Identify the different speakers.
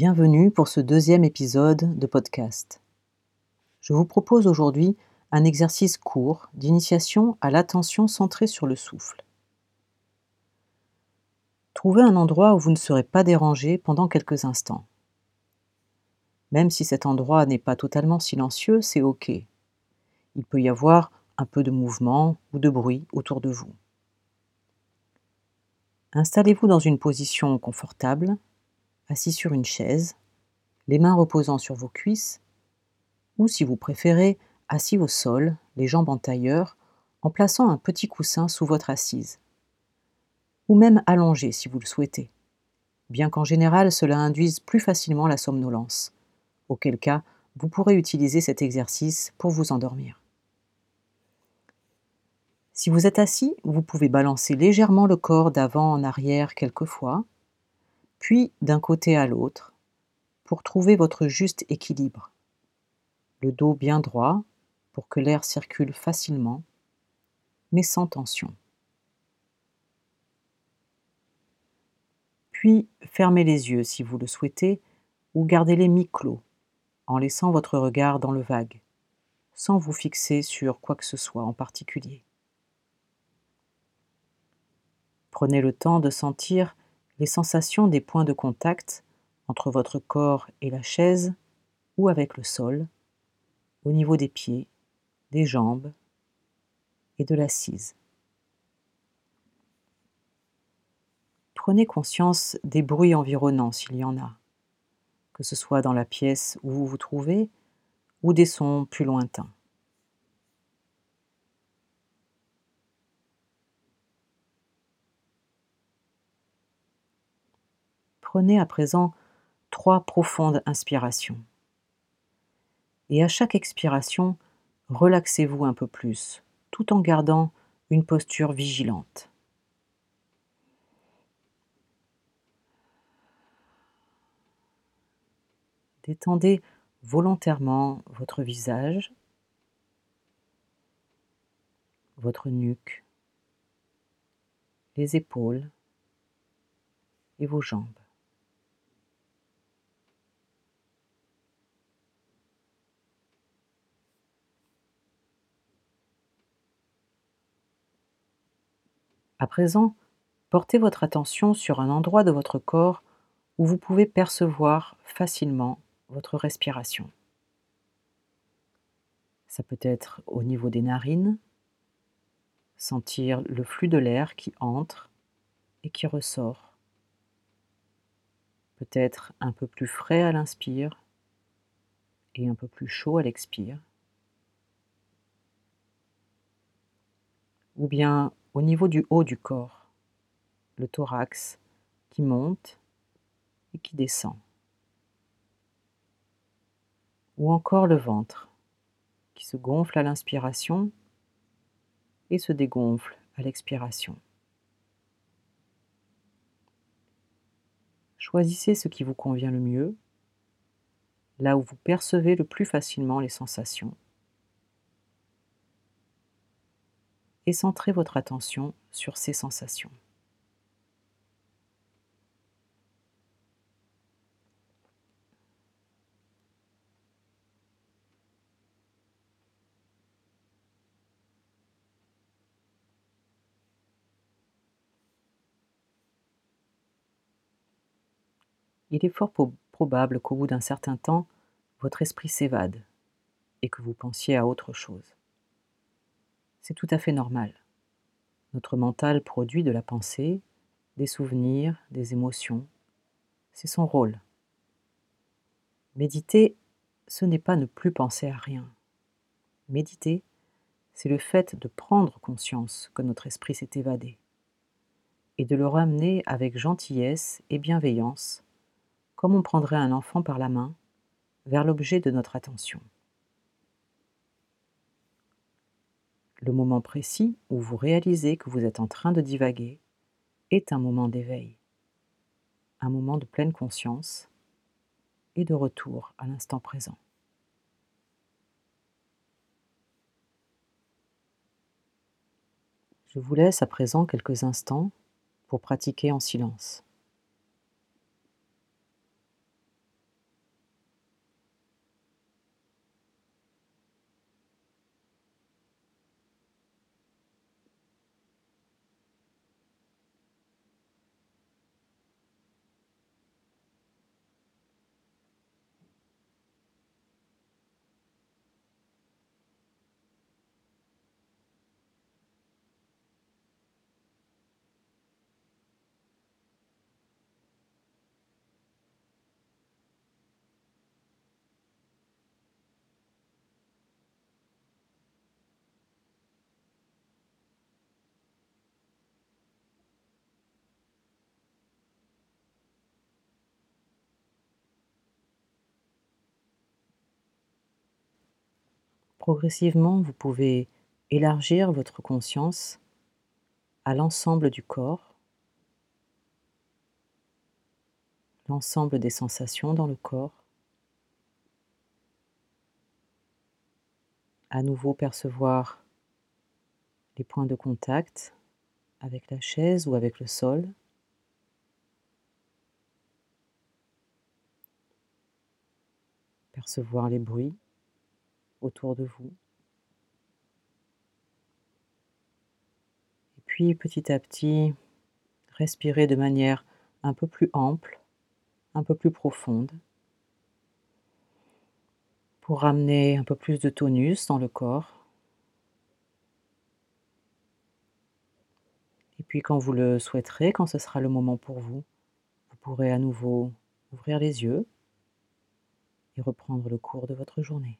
Speaker 1: Bienvenue pour ce deuxième épisode de podcast. Je vous propose aujourd'hui un exercice court d'initiation à l'attention centrée sur le souffle. Trouvez un endroit où vous ne serez pas dérangé pendant quelques instants. Même si cet endroit n'est pas totalement silencieux, c'est OK. Il peut y avoir un peu de mouvement ou de bruit autour de vous. Installez-vous dans une position confortable assis sur une chaise, les mains reposant sur vos cuisses, ou si vous préférez, assis au sol, les jambes en tailleur, en plaçant un petit coussin sous votre assise, ou même allongé si vous le souhaitez, bien qu'en général cela induise plus facilement la somnolence, auquel cas vous pourrez utiliser cet exercice pour vous endormir. Si vous êtes assis, vous pouvez balancer légèrement le corps d'avant en arrière quelques fois, puis d'un côté à l'autre, pour trouver votre juste équilibre. Le dos bien droit pour que l'air circule facilement, mais sans tension. Puis fermez les yeux si vous le souhaitez, ou gardez-les mi-clos, en laissant votre regard dans le vague, sans vous fixer sur quoi que ce soit en particulier. Prenez le temps de sentir les sensations des points de contact entre votre corps et la chaise ou avec le sol, au niveau des pieds, des jambes et de l'assise. Prenez conscience des bruits environnants s'il y en a, que ce soit dans la pièce où vous vous trouvez ou des sons plus lointains. Prenez à présent trois profondes inspirations. Et à chaque expiration, relaxez-vous un peu plus, tout en gardant une posture vigilante. Détendez volontairement votre visage, votre nuque, les épaules et vos jambes. À présent, portez votre attention sur un endroit de votre corps où vous pouvez percevoir facilement votre respiration. Ça peut être au niveau des narines, sentir le flux de l'air qui entre et qui ressort. Peut-être un peu plus frais à l'inspire et un peu plus chaud à l'expire. Ou bien au niveau du haut du corps, le thorax qui monte et qui descend. Ou encore le ventre qui se gonfle à l'inspiration et se dégonfle à l'expiration. Choisissez ce qui vous convient le mieux, là où vous percevez le plus facilement les sensations. Et centrez votre attention sur ces sensations. Il est fort probable qu'au bout d'un certain temps, votre esprit s'évade et que vous pensiez à autre chose. C'est tout à fait normal. Notre mental produit de la pensée, des souvenirs, des émotions. C'est son rôle. Méditer, ce n'est pas ne plus penser à rien. Méditer, c'est le fait de prendre conscience que notre esprit s'est évadé et de le ramener avec gentillesse et bienveillance, comme on prendrait un enfant par la main, vers l'objet de notre attention. Le moment précis où vous réalisez que vous êtes en train de divaguer est un moment d'éveil, un moment de pleine conscience et de retour à l'instant présent. Je vous laisse à présent quelques instants pour pratiquer en silence. Progressivement, vous pouvez élargir votre conscience à l'ensemble du corps, l'ensemble des sensations dans le corps, à nouveau percevoir les points de contact avec la chaise ou avec le sol. Percevoir les bruits autour de vous. Et puis petit à petit, respirer de manière un peu plus ample, un peu plus profonde, pour ramener un peu plus de tonus dans le corps. Et puis quand vous le souhaiterez, quand ce sera le moment pour vous, vous pourrez à nouveau ouvrir les yeux et reprendre le cours de votre journée.